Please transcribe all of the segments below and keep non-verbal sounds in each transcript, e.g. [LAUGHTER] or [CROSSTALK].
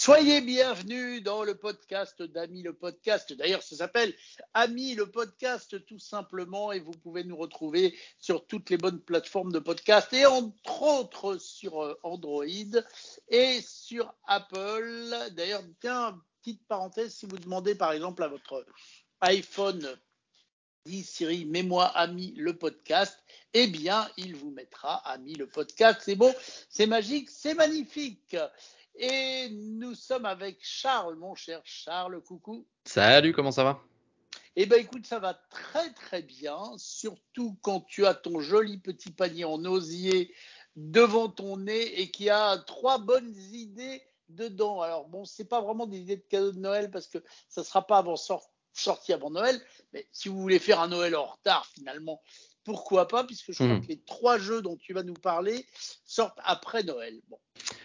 Soyez bienvenus dans le podcast d'Ami le podcast. D'ailleurs, ça s'appelle Ami le podcast tout simplement et vous pouvez nous retrouver sur toutes les bonnes plateformes de podcast et entre autres sur euh, Android et sur Apple. D'ailleurs, tiens, petite parenthèse, si vous demandez par exemple à votre iPhone dit Siri, mets-moi Ami le podcast, eh bien, il vous mettra Ami le podcast. C'est beau, c'est magique, c'est magnifique. Et nous sommes avec Charles, mon cher Charles. Coucou. Salut, comment ça va? Eh bien, écoute, ça va très très bien, surtout quand tu as ton joli petit panier en osier devant ton nez et qui a trois bonnes idées dedans. Alors bon, c'est pas vraiment des idées de cadeaux de Noël parce que ça sera pas avant sorti avant Noël, mais si vous voulez faire un Noël en retard finalement, pourquoi pas, puisque je crois hmm. que les trois jeux dont tu vas nous parler sortent après Noël. Bon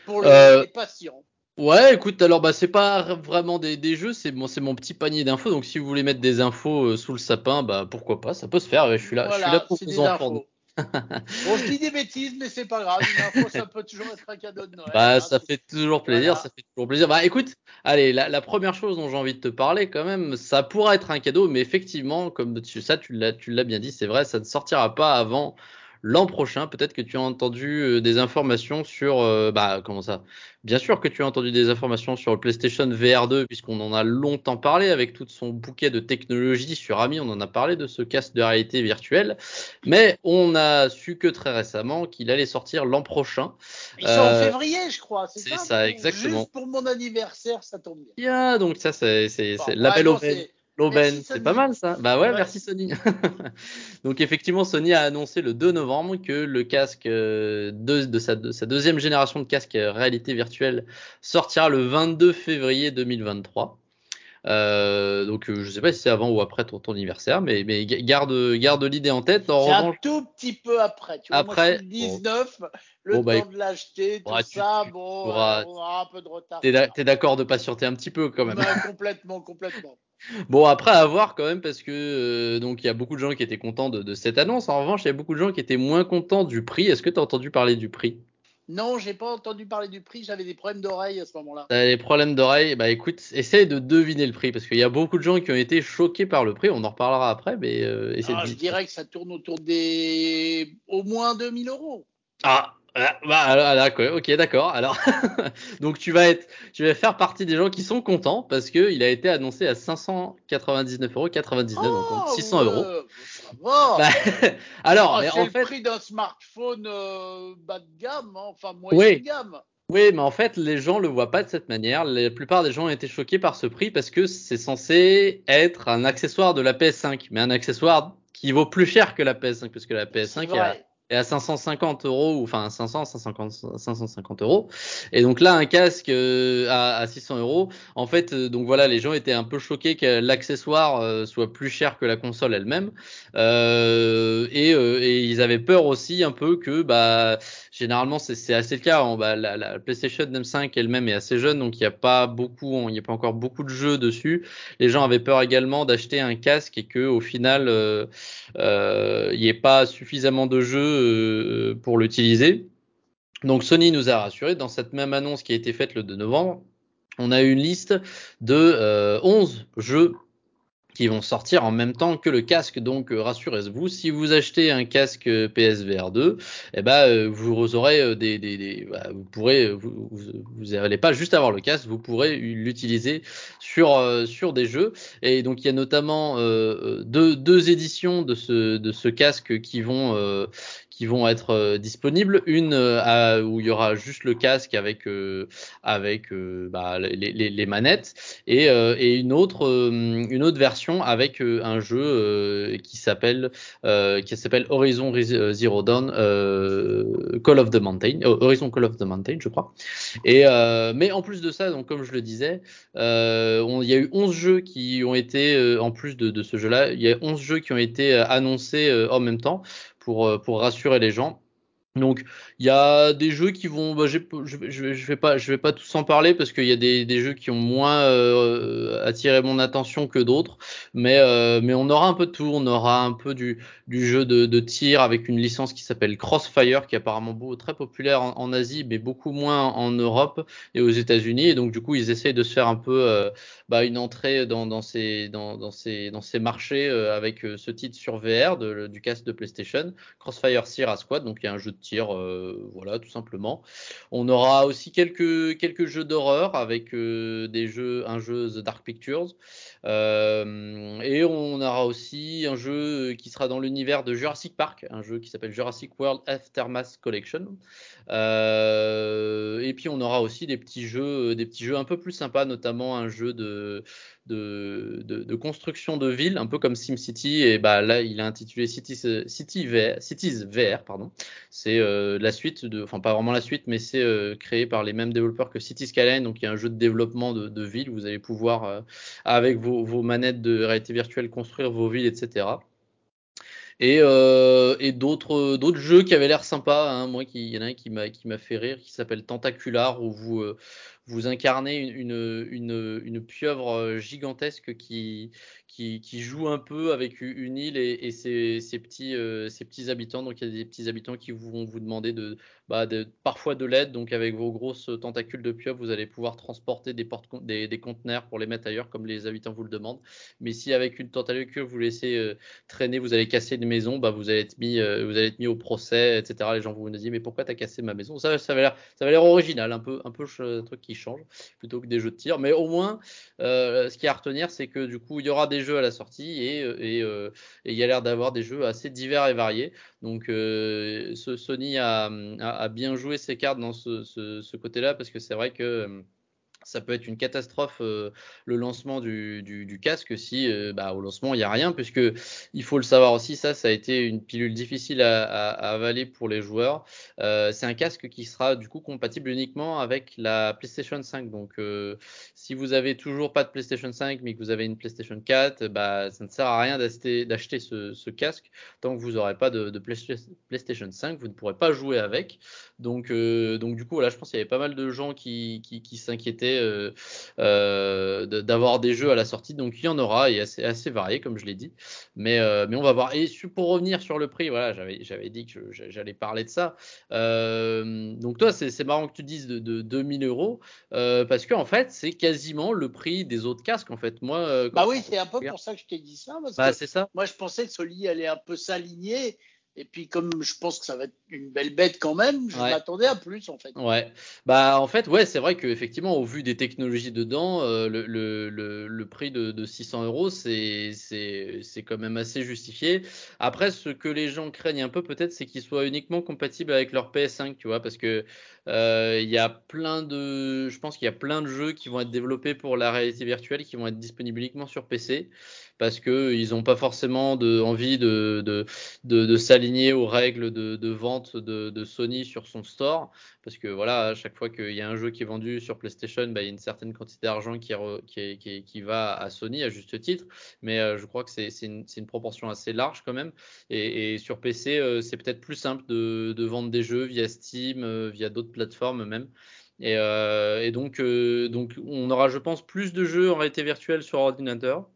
pour les, euh, patients. Ouais, écoute, alors bah c'est pas vraiment des, des jeux, c'est mon, c'est mon petit panier d'infos. Donc si vous voulez mettre des infos euh, sous le sapin, bah pourquoi pas, ça peut se faire. Je suis là, je suis là pour vous en bon, je dis des bêtises, mais c'est pas grave. Une info, ça peut toujours être un cadeau de Noël. Bah, hein, ça fait toujours plaisir. Ça fait toujours plaisir. Bah, écoute, allez, la, la première chose dont j'ai envie de te parler, quand même, ça pourra être un cadeau, mais effectivement, comme tu, ça, tu l'as, tu l'as bien dit, c'est vrai, ça ne sortira pas avant l'an prochain. Peut-être que tu as entendu euh, des informations sur, euh, bah, comment ça? Bien sûr que tu as entendu des informations sur le PlayStation VR 2, puisqu'on en a longtemps parlé avec tout son bouquet de technologies sur Ami. On en a parlé de ce casque de réalité virtuelle, mais on a su que très récemment qu'il allait sortir l'an prochain. Ils sont en euh, février, je crois. C'est ça, ça, exactement. Juste pour mon anniversaire, ça tombe bien. Yeah, donc ça, c'est la belle aubaine. L'aubaine, c'est pas mal ça. Bah ouais, merci Sony. [LAUGHS] Donc effectivement, Sony a annoncé le 2 novembre que le casque euh, de, sa, deuxième génération de casque réalité virtuelle sortira le 22 février 2023. Euh, donc euh, je sais pas si c'est avant ou après ton, anniversaire, mais, mais garde, garde l'idée en tête. C'est un tout petit peu après. Tu vois, après, moi, 19, le bah, temps de l'acheter, tout ça, bon, on aura un peu de retard. T'es d'accord de patienter un petit peu quand même. [LAUGHS] complètement, complètement. Bon, après à voir quand même parce que euh, donc il y a beaucoup de gens qui étaient contents de, de, cette annonce. En revanche, il y a beaucoup de gens qui étaient moins contents du prix. Est-ce que tu as entendu parler du prix? Non, j'ai pas entendu parler du prix. J'avais des problèmes d'oreille à ce moment-là. T'as des problèmes d'oreille Bah écoute, essaye de deviner le prix parce qu'il y a beaucoup de gens qui ont été choqués par le prix. On en reparlera après, mais euh, ah, je dirais que ça tourne autour des au moins 2000 euros. Ah, ah, bah, alors, ok, d'accord. Alors, [LAUGHS] donc tu vas être, tu vas faire partie des gens qui sont contents parce que il a été annoncé à 599 euros, 99, donc 600 euros. [LAUGHS] Bah, alors, c'est en le prix d'un smartphone euh, bas de gamme, hein, enfin moyen de gamme. Oui, mais en fait, les gens le voient pas de cette manière. La plupart des gens ont été choqués par ce prix parce que c'est censé être un accessoire de la PS5, mais un accessoire qui vaut plus cher que la PS5 parce que la PS5 est et à 550 euros, ou enfin 500, 550, 550 euros. Et donc là, un casque euh, à, à, 600 euros. En fait, euh, donc voilà, les gens étaient un peu choqués que l'accessoire euh, soit plus cher que la console elle-même. Et, et, ils avaient peur aussi un peu que, bah, généralement, c'est assez le cas. Bah, la, la, PlayStation M5 elle-même est assez jeune, donc il n'y a pas beaucoup, il n'y a pas encore beaucoup de jeux dessus. Les gens avaient peur également d'acheter un casque et que au final, il n'y ait pas suffisamment de jeux euh, pour l'utiliser. Donc Sony nous a rassuré dans cette même annonce qui a été faite le 2 novembre. On a une liste de 11 euh, jeux qui vont sortir en même temps que le casque. Donc euh, rassurez-vous, si vous achetez un casque PSVR 2, eh ben vous aurez des, bah, vous pourrez vous, pas juste avoir le casque, vous pourrez l'utiliser sur sur des jeux. Et donc il y a notamment deux, deux éditions de ce de ce casque qui vont qui vont être euh, disponibles. Une euh, où il y aura juste le casque avec euh, avec bah, les, les, les, manettes et, et une autre une autre version avec un jeu qui s'appelle qui s'appelle Horizon Zero Dawn Call of the Mountain Horizon Call of the Mountain je crois. Et mais en plus de ça donc comme je le disais on, il y a eu 11 jeux qui ont été en plus de, de ce jeu là il y a 11 jeux qui ont été annoncés en même temps pour, euh, pour rassurer les gens. Donc il y a des jeux qui vont, bah, je, je, vais pas, je vais pas tous en parler parce qu'il y a des, jeux qui ont moins euh, attiré mon attention que d'autres, mais euh, on aura un peu de tout, on aura un peu du, jeu de, tir avec une licence qui s'appelle Crossfire qui est apparemment beau, très populaire en, Asie, mais beaucoup moins en Europe et aux États-Unis, et donc du coup ils essayent de se faire un peu euh, bah, une entrée dans, ces dans, dans ces dans ces marchés euh, avec euh, ce titre sur VR de, du casque de PlayStation, Crossfire Sierra Squad, donc il y a un jeu de euh, voilà, tout simplement. On aura aussi quelques, quelques jeux d'horreur avec euh, des jeux, un jeu The Dark Pictures. Euh, et on aura aussi un jeu qui sera dans l'univers de Jurassic Park, un jeu qui s'appelle Jurassic World Aftermath Collection. Et puis on aura aussi des petits jeux, des petits jeux un peu plus sympas, notamment un jeu de construction de ville, un peu comme SimCity. Et bah là, il a intitulé Cities, City VR, Cities VR, pardon. C'est euh, la suite, de, enfin pas vraiment la suite, mais c'est euh, créé par les mêmes développeurs que City Skyline. Donc il y a un jeu de développement de, ville. Vous allez pouvoir euh, avec vos, manettes de réalité virtuelle construire vos villes, etc. Et, euh, et d'autres d'autres jeux qui avaient l'air sympas. Hein. Moi, il y en a un qui m'a qui m'a fait rire, qui s'appelle Tentacular, où vous euh, vous incarnez une, une, une, pieuvre euh, gigantesque qui, qui, joue un peu avec une île et, ses, euh, petits habitants. Donc il y a des petits habitants qui vont vous demander de, bah, de parfois de l'aide. Donc avec vos grosses tentacules de pieuvre, vous allez pouvoir transporter des, conteneurs pour les mettre ailleurs comme les habitants vous le demandent. Mais si avec une tentacule vous laissez euh, traîner, vous allez casser une maison, bah, vous allez être mis, euh, vous allez être mis au procès, etc. Les gens vont vous dire mais pourquoi t'as cassé ma maison? Ça, ça va l'air, original, un peu, un peu un truc qui change plutôt que des jeux de tir. Mais au moins, ce qui est à retenir, c'est que du coup, il y aura des jeux à la sortie et, et, euh, et il y a l'air d'avoir des jeux assez divers et variés. Donc, euh, ce Sony a, bien joué ses cartes dans ce côté-là parce que c'est vrai que ça peut être une catastrophe euh, le lancement du, casque si euh, bah, au lancement il n'y a rien puisque il faut le savoir aussi ça ça a été une pilule difficile à, avaler pour les joueurs. Euh, c'est un casque qui sera du coup compatible uniquement avec la PlayStation 5 donc si vous avez toujours pas de PlayStation 5 mais que vous avez une PlayStation 4 bah ça ne sert à rien d'acheter ce, casque. Tant que vous n'aurez pas de, PlayStation 5 vous ne pourrez pas jouer avec. Donc donc du coup là je pense qu'il y avait pas mal de gens qui s'inquiétaient euh, euh, d'avoir des jeux à la sortie. Donc il y en aura et assez, assez varié, comme je l'ai dit. Mais, euh, mais on va voir. Et pour revenir sur le prix, voilà, j'avais dit que j'allais parler de ça. Donc toi, c'est marrant que tu dises de, de 2000 euros parce qu'en en fait, c'est quasiment le prix des autres casques. En fait, moi. bah oui, c'est un peu pour ça que je t'ai dit ça. Parce bah, que ça. Moi, je pensais que Soli allait un peu s'aligner et puis comme je pense que ça va être une belle bête quand même, je ouais. m'attendais à plus en fait. Ouais. Bah en fait ouais c'est vrai qu'effectivement au vu des technologies dedans, euh, le, le, le, le, prix de, de 600 euros c'est c'est quand même assez justifié. Après ce que les gens craignent un peu peut-être c'est qu'il soit uniquement compatible avec leur PS5 tu vois parce que euh, il y a plein de je pense qu'il y a plein de jeux qui vont être développés pour la réalité virtuelle qui vont être disponibles uniquement sur PC parce que ils n'ont pas forcément envie de, s'aligner aux règles de, vente de, Sony sur son store, parce que voilà, à chaque fois qu'il y a un jeu qui est vendu sur PlayStation, bah, il y a une certaine quantité d'argent qui, va à Sony à juste titre, mais euh, je crois que c'est une, proportion assez large quand même, et, sur PC, euh, c'est peut-être plus simple de, vendre des jeux via Steam, euh, via d'autres plateformes même. Et, donc, on aura, je pense, plus de jeux en réalité virtuelle sur ordinateur.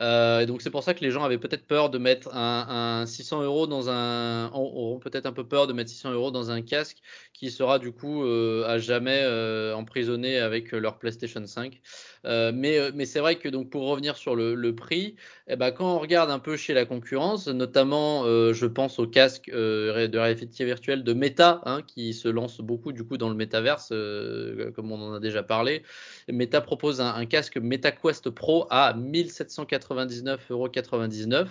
Euh, donc c'est pour ça que les gens avaient peut-être peur de mettre un, 600 euros dans un, auront peut-être un peu peur de mettre 600 euros dans un casque qui sera du coup euh, à jamais euh, emprisonné avec leur PlayStation 5. Euh, mais c'est vrai que donc pour revenir sur le, prix, eh ben, quand on regarde un peu chez la concurrence, notamment je pense au casque de réalité virtuelle de Meta hein, qui se lance beaucoup du coup dans le métaverse, comme on en a déjà parlé. Meta propose un, un casque MetaQuest Pro à 1780 99,99€.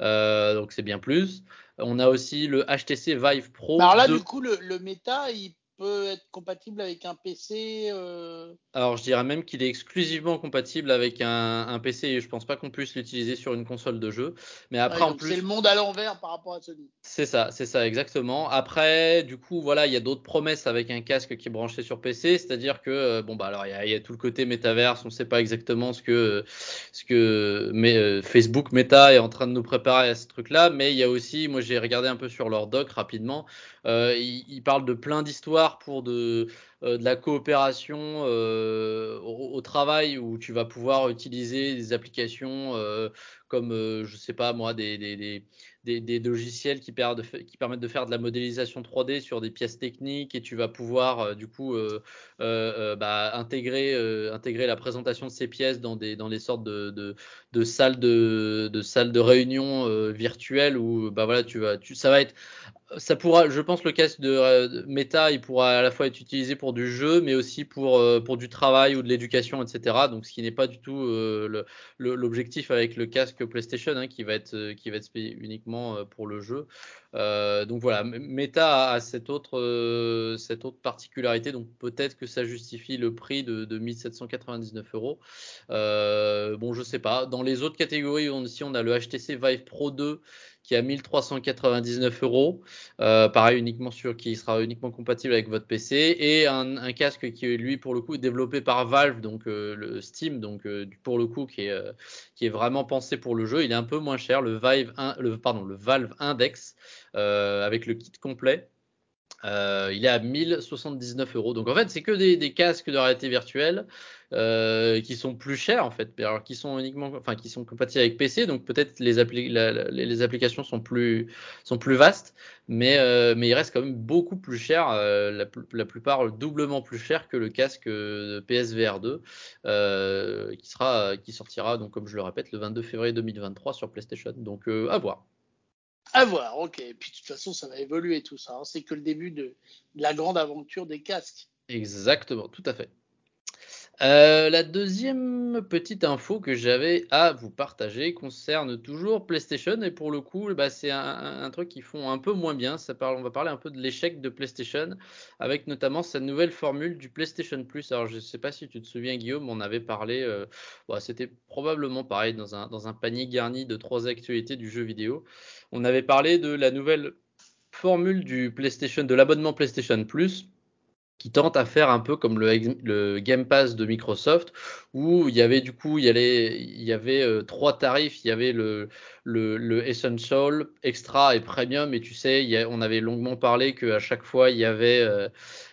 Euh, donc c'est bien plus. On a aussi le HTC Vive Pro. Alors là, du coup, le, le Meta, il peut être compatible avec un PC euh Alors, je dirais même qu'il est exclusivement compatible avec un, un PC et je pense pas qu'on puisse l'utiliser sur une console de jeu. Mais après, en plus. C'est le monde à l'envers par rapport à Sony. C'est ça, c'est ça, exactement. Après, du coup, voilà, il y a d'autres promesses avec un casque qui est branché sur PC, c'est-à-dire que, euh, bon, bah, alors, il y, a, y a tout le côté métaverse, on sait pas exactement ce que, ce que mais, euh, Facebook Meta est en train de nous préparer à ce truc-là, mais il y a aussi, moi, j'ai regardé un peu sur leur doc rapidement, ils, ils parlent de plein d'histoires pour de, euh, de la coopération euh, au, travail où tu vas pouvoir utiliser des applications euh, comme, je sais pas moi, des, des, des des, logiciels qui, permettent de faire de la modélisation 3D sur des pièces techniques et tu vas pouvoir du coup bah, intégrer, intégrer la présentation de ces pièces dans des, dans des sortes de, de salles de, de réunion virtuelles où bah voilà tu vas tu, ça va être ça pourra, je pense, le casque de, Meta, il pourra à la fois être utilisé pour du jeu, mais aussi pour, pour du travail ou de l'éducation, etc. Donc, ce qui n'est pas du tout euh, l'objectif avec le casque PlayStation, hein, qui va être, qui va être uniquement euh, pour le jeu. Euh, donc voilà, Meta a cette autre, euh, particularité, donc peut-être que ça justifie le prix de, de 1799 euros. Euh, bon, je sais pas. Les autres catégories, on, ici on a le HTC Vive Pro 2 qui a 1399 euros. Euh, pareil, uniquement sur, qui sera uniquement compatible avec votre PC et un, casque qui est lui pour le coup développé par Valve, donc euh, le Steam, donc euh, pour le coup qui est qui est vraiment pensé pour le jeu. Il est un peu moins cher, le Vive 1, le pardon, le Valve Index avec le kit complet. Euh, il est à 1079 euros. Donc en fait, c'est que des, casques de réalité virtuelle euh, qui sont plus chers en fait, alors qui sont uniquement, enfin qui sont compatibles avec PC. Donc peut-être les, applications sont plus vastes, mais euh, mais il reste quand même beaucoup plus cher, euh, la, plupart doublement plus cher que le casque PSVR 2 euh, qui sera qui sortira donc comme je le répète le 22 février 2023 sur PlayStation. Donc à voir. À voir, ok. Et puis de toute façon, ça va évoluer tout ça. Hein. C'est que le début de, de, la grande aventure des casques. Exactement, tout à fait. Euh, la deuxième petite info que j'avais à vous partager concerne toujours PlayStation et pour le coup, bah, c'est un, truc qu'ils font un peu moins bien. On va parler un peu de l'échec de PlayStation avec notamment cette nouvelle formule du PlayStation Plus. Alors je ne sais pas si tu te souviens Guillaume, on avait parlé, euh, bah, c'était probablement pareil dans un, dans un panier garni de trois actualités du jeu vidéo. On avait parlé de la nouvelle formule du PlayStation, de l'abonnement PlayStation Plus qui tente à faire un peu comme le, Game Pass de Microsoft, où il y avait du coup, il y, avait euh, trois tarifs, il y avait le, Essential, Extra et Premium, et tu sais, on avait longuement parlé qu'à chaque fois, il y avait, euh,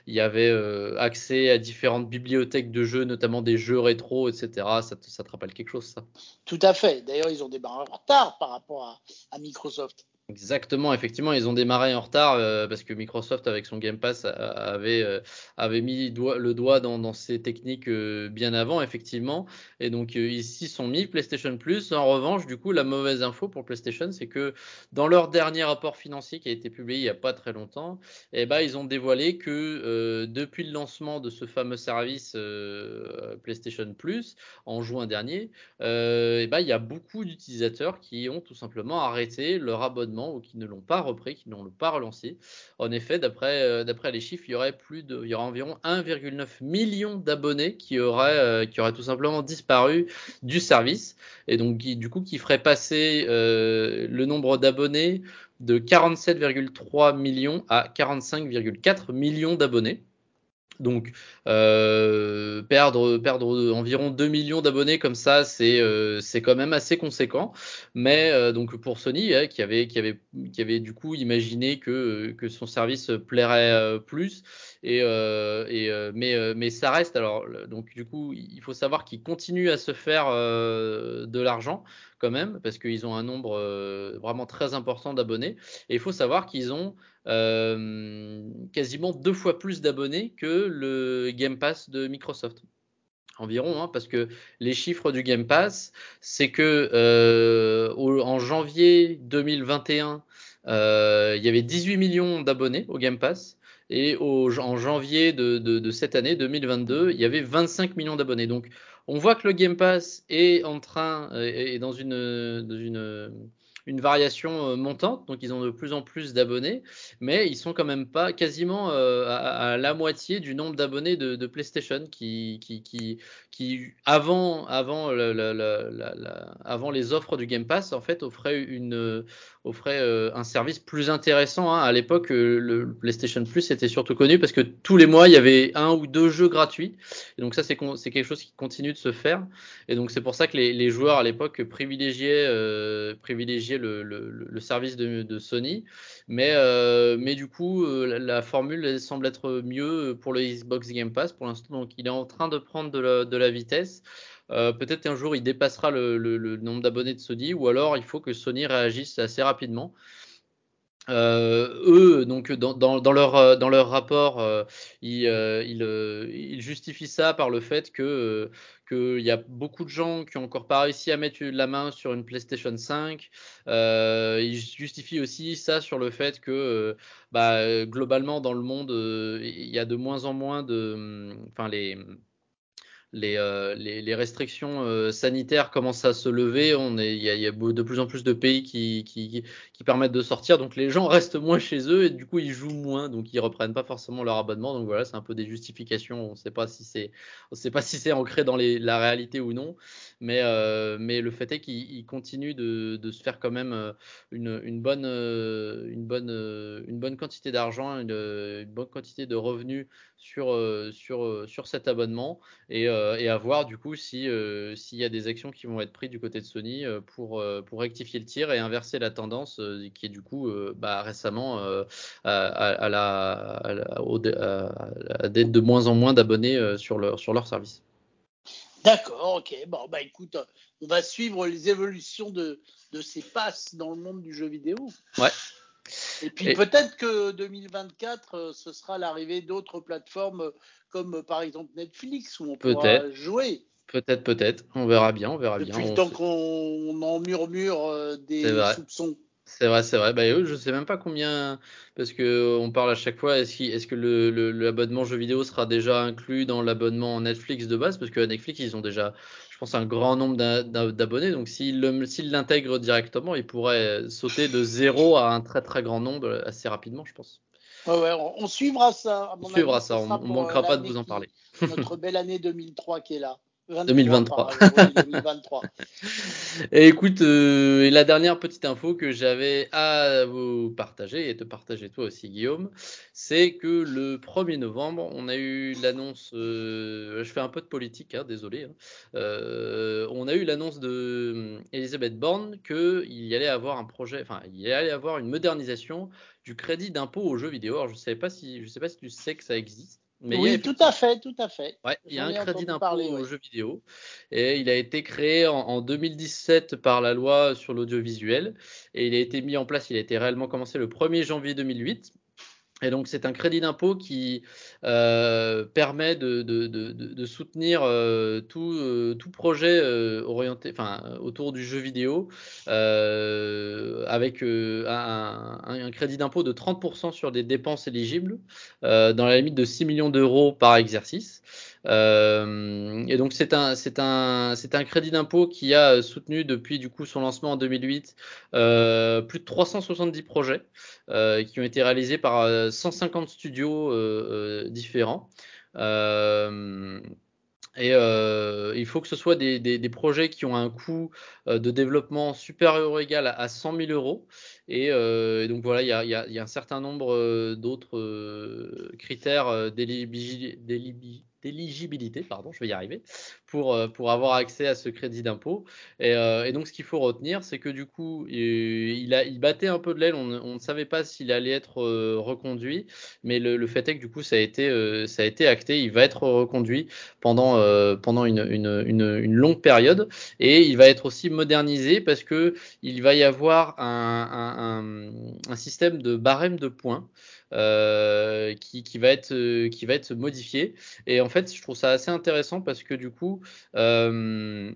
euh, accès à différentes bibliothèques de jeux, notamment des jeux rétro, etc. Ça te, rappelle quelque chose, ça? Tout à fait. D'ailleurs, ils ont démarré en retard par rapport à Microsoft. Exactement, effectivement, ils ont démarré en retard euh, parce que Microsoft, avec son Game Pass, avait, euh, avait mis le doigt dans, ces techniques euh, bien avant, effectivement. Et donc, ici sont mis PlayStation Plus. En revanche, du coup, la mauvaise info pour PlayStation, c'est que dans leur dernier rapport financier qui a été publié il n'y a pas très longtemps, eh ben, ils ont dévoilé que depuis le lancement de ce fameux service PlayStation Plus en juin dernier, eh ben, il y a beaucoup d'utilisateurs qui ont tout simplement arrêté leur abonnement ou qui ne l'ont pas repris, qui n'ont pas relancé. En effet, d'après euh, les chiffres, il y aurait plus de, il y environ 1,9 million d'abonnés qui auraient euh, qui auraient tout simplement disparu du service et donc qui, du coup qui ferait passer euh, le nombre d'abonnés de 47,3 millions à 45,4 millions d'abonnés. Donc euh, perdre perdre environ 2 millions d'abonnés comme ça, c'est euh, c'est quand même assez conséquent. Mais euh, donc pour Sony qui avait qui avait du coup imaginé que son service plairait plus mais ça reste alors donc du coup il faut savoir qu'ils continuent à se faire de l'argent quand même parce qu'ils ont un nombre vraiment très important d'abonnés et il faut savoir qu'ils ont euh, quasiment deux fois plus d'abonnés que le Game Pass de Microsoft environ, hein, parce que les chiffres du Game Pass, c'est que euh, en janvier 2021, euh, il y avait 18 millions d'abonnés au Game Pass. Et au, en janvier de, de, de, cette année 2022, il y avait 25 millions d'abonnés. Donc, on voit que le Game Pass est en train, est dans une, dans une une variation montante, donc ils ont de plus en plus d'abonnés, mais ils sont quand même pas quasiment à, la moitié du nombre d'abonnés de, PlayStation qui, qui, qui, qui, avant, avant, avant les offres du Game Pass, en fait, offrait une, offrait euh, un service plus intéressant. Hein. À l'époque, euh, le PlayStation Plus était surtout connu parce que tous les mois, il y avait un ou deux jeux gratuits. Donc ça, c'est quelque chose qui continue de se faire. Et donc c'est pour ça que les, joueurs à l'époque privilégiaient, euh, privilégiaient le, service de, Sony. Mais, mais du coup, la, formule semble être mieux pour le Xbox Game Pass pour l'instant. Donc il est en train de prendre de la, vitesse. Euh, peut-être qu'un jour il dépassera le, nombre d'abonnés de Sony, ou alors il faut que Sony réagisse assez rapidement. Euh, eux, donc dans, leur, euh, dans leur rapport, ils, ils, justifient ça par le fait que qu'il y a beaucoup de gens qui ont encore pas réussi à mettre la main sur une PlayStation 5. ils justifient aussi ça sur le fait que bah, globalement dans le monde, il y a de moins en moins de, enfin les euh, les, les, restrictions euh, sanitaires commencent à se lever. On est, il y, a, y a de plus en plus de pays qui, qui, qui, permettent de sortir, donc les gens restent moins chez eux et du coup ils jouent moins, donc ils reprennent pas forcément leur abonnement. Donc voilà, c'est un peu des justifications. On ne sait pas si c'est, on sait pas si c'est ancré dans les, la réalité ou non, mais euh, mais le fait est qu'ils continuent de, se faire quand même une, une bonne une bonne quantité d'argent, une, bonne quantité de revenus sur cet abonnement et euh, à voir du coup si euh, s'il y a des actions qui vont être prises du côté de Sony euh, pour rectifier le tir et inverser la tendance qui est du coup bah, récemment à, la, d'être de moins en moins d'abonnés sur leur sur leur service. D'accord, ok. Bon, bah écoute, on va suivre les évolutions de, de ces passes dans le monde du jeu vidéo. Ouais. Et puis peut-être que 2024, ce sera l'arrivée d'autres plateformes comme par exemple Netflix où on pourra jouer. Peut-être, peut-être. On verra bien, on verra Depuis bien. le temps qu'on en murmure euh, des soupçons. C'est vrai, c'est vrai. Bah, eux, je sais même pas combien, parce que on parle à chaque fois. Est-ce, est que le, l'abonnement jeu vidéo sera déjà inclus dans l'abonnement Netflix de base? Parce que Netflix, ils ont déjà, je pense, un grand nombre d'abonnés. Donc, s'ils, l'intègrent directement, ils pourraient sauter de zéro à un très très grand nombre assez rapidement, je pense on, suivra ça. on suivra ça, on ne manquera pas de vous en parler. notre belle année 2003 qui est là. 2023. [LAUGHS] et écoute, euh, et la dernière petite info que j'avais à vous partager et te partager toi aussi Guillaume, c'est que le 1er novembre, on a eu l'annonce, euh, je fais un peu de politique, hein, désolé, hein, euh, on a eu l'annonce de Elisabeth Borne qu'il y allait avoir un projet, enfin il y allait avoir une modernisation du crédit d'impôt aux jeux vidéo. Alors je sais pas si je sais pas si tu sais que ça existe. Mais oui, tout à fait, tout à fait. Ouais, il y a un crédit d'impôt aux jeux vidéo. Et il a été créé en, 2017 par la loi sur l'audiovisuel. Et il a été mis en place, il a été réellement commencé le 1er janvier 2008 et donc c'est un crédit d'impôt qui euh, permet de, de, de, de soutenir euh, tout, euh, tout, projet euh, orienté, enfin autour du jeu vidéo, euh, avec un, un, un, crédit d'impôt de 30% sur des dépenses éligibles, dans la limite de 6 millions d'euros par exercice. Euh, et donc c'est un c'est un c'est un crédit d'impôt qui a soutenu depuis du coup son lancement en 2008 euh, plus de 370 projets euh, qui ont été réalisés par 150 studios différents. Et euh, il faut que ce soit des, des, projets qui ont un coût de développement supérieur ou égal à 100 000 euros. Et, euh, donc voilà, il y a, y, a, y a, un certain nombre d'autres critères d'éligibilité d'éligibilité, pardon, je vais y arriver, pour, euh, pour avoir accès à ce crédit d'impôt. Et, euh, et, donc, ce qu'il faut retenir, c'est que du coup, il, a, il battait un peu de l'aile. On, ne savait pas s'il allait être euh, reconduit, mais le, fait est que du coup, ça a été, ça a été acté. Il va être reconduit pendant, pendant une, une, longue période, et il va être aussi modernisé parce que il va y avoir un, un, un système de barème de points. Euh, qui, va être, euh, qui va être modifié. Et en fait, je trouve ça assez intéressant parce que du coup, euh,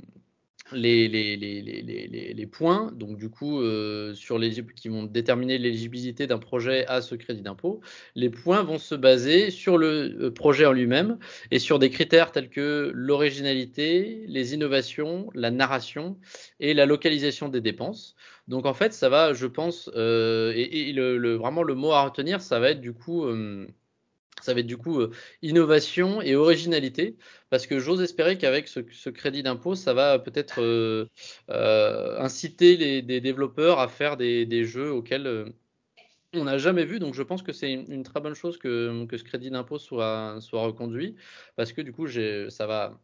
les, points, donc du coup, euh, sur les, qui vont déterminer l'éligibilité d'un projet à ce crédit d'impôt, les points vont se baser sur le euh, projet en lui-même et sur des critères tels que l'originalité, les innovations, la narration et la localisation des dépenses. Donc en fait, ça va, je pense, euh, et, vraiment le mot à retenir, ça va être du coup... ça va être du coup euh, innovation et originalité, parce que j'ose espérer qu'avec ce, crédit d'impôt, ça va peut-être euh, euh, inciter les, des développeurs à faire des, jeux auxquels on n'a jamais vu. Donc je pense que c'est une, très bonne chose que, ce crédit d'impôt soit reconduit, parce que du coup, ça va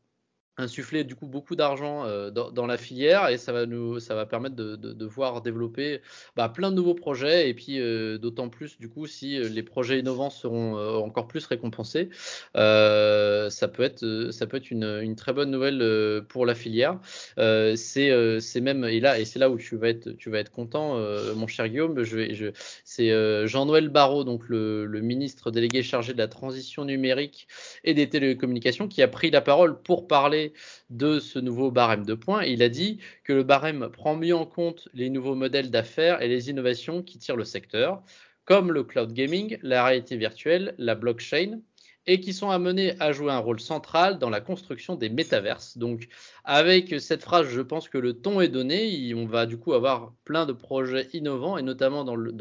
insuffler du coup beaucoup d'argent euh, dans, la filière et ça va nous ça va permettre de, de, de voir développer bah, plein de nouveaux projets et puis euh, d'autant plus du coup si euh, les projets innovants seront encore plus récompensés ça peut être ça peut être une, une très bonne nouvelle pour la filière. C'est c'est même et là et c'est là où tu vas être tu vas être content mon cher Guillaume je vais je c'est Jean-Noël Barrot donc le, le ministre délégué chargé de la transition numérique et des télécommunications qui a pris la parole pour parler de ce nouveau barème de points. Il a dit que le barème prend mieux en compte les nouveaux modèles d'affaires et les innovations qui tirent le secteur, comme le cloud gaming, la réalité virtuelle, la blockchain, et qui sont amenés à jouer un rôle central dans la construction des métaverses. Donc, avec cette phrase, je pense que le ton est donné. On va du coup avoir plein de projets innovants, et notamment dans le,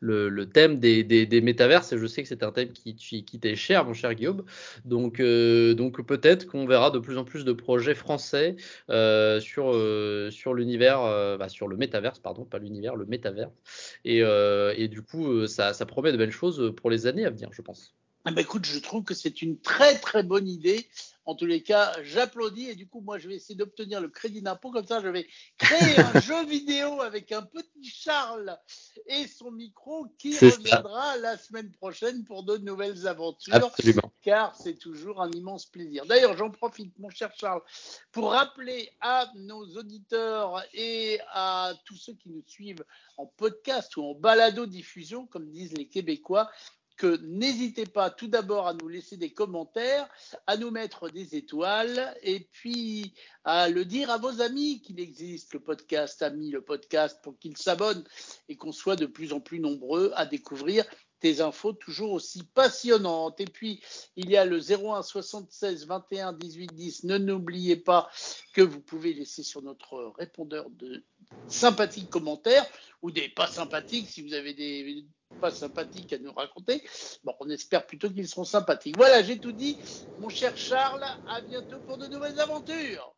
le, thème des, métaverses. Et je sais que c'est un thème qui, t'est cher, mon cher Guillaume. Donc, euh, donc peut-être qu'on verra de plus en plus de projets français euh, sur, euh, sur l'univers, bah, sur le métaverse, pardon, pas l'univers, le métaverse. Et, et du coup, ça, ça promet de belles choses pour les années à venir, je pense. Bah écoute, je trouve que c'est une très très bonne idée. En tous les cas, j'applaudis et du coup, moi, je vais essayer d'obtenir le crédit d'impôt. Comme ça, je vais créer un [LAUGHS] jeu vidéo avec un petit Charles et son micro qui reviendra ça. la semaine prochaine pour de nouvelles aventures. Absolument. Car c'est toujours un immense plaisir. D'ailleurs, j'en profite, mon cher Charles, pour rappeler à nos auditeurs et à tous ceux qui nous suivent en podcast ou en balado diffusion, comme disent les Québécois, que n'hésitez pas tout d'abord à nous laisser des commentaires, à nous mettre des étoiles et puis à le dire à vos amis qu'il existe le podcast Amis, le podcast pour qu'ils s'abonnent et qu'on soit de plus en plus nombreux à découvrir des infos toujours aussi passionnantes. Et puis, il y a le 01 76 21 18 10. Ne n'oubliez pas que vous pouvez laisser sur notre répondeur de sympathiques commentaires ou des pas sympathiques si vous avez des pas sympathiques à nous raconter. Bon, on espère plutôt qu'ils seront sympathiques. Voilà, j'ai tout dit. Mon cher Charles, à bientôt pour de nouvelles aventures.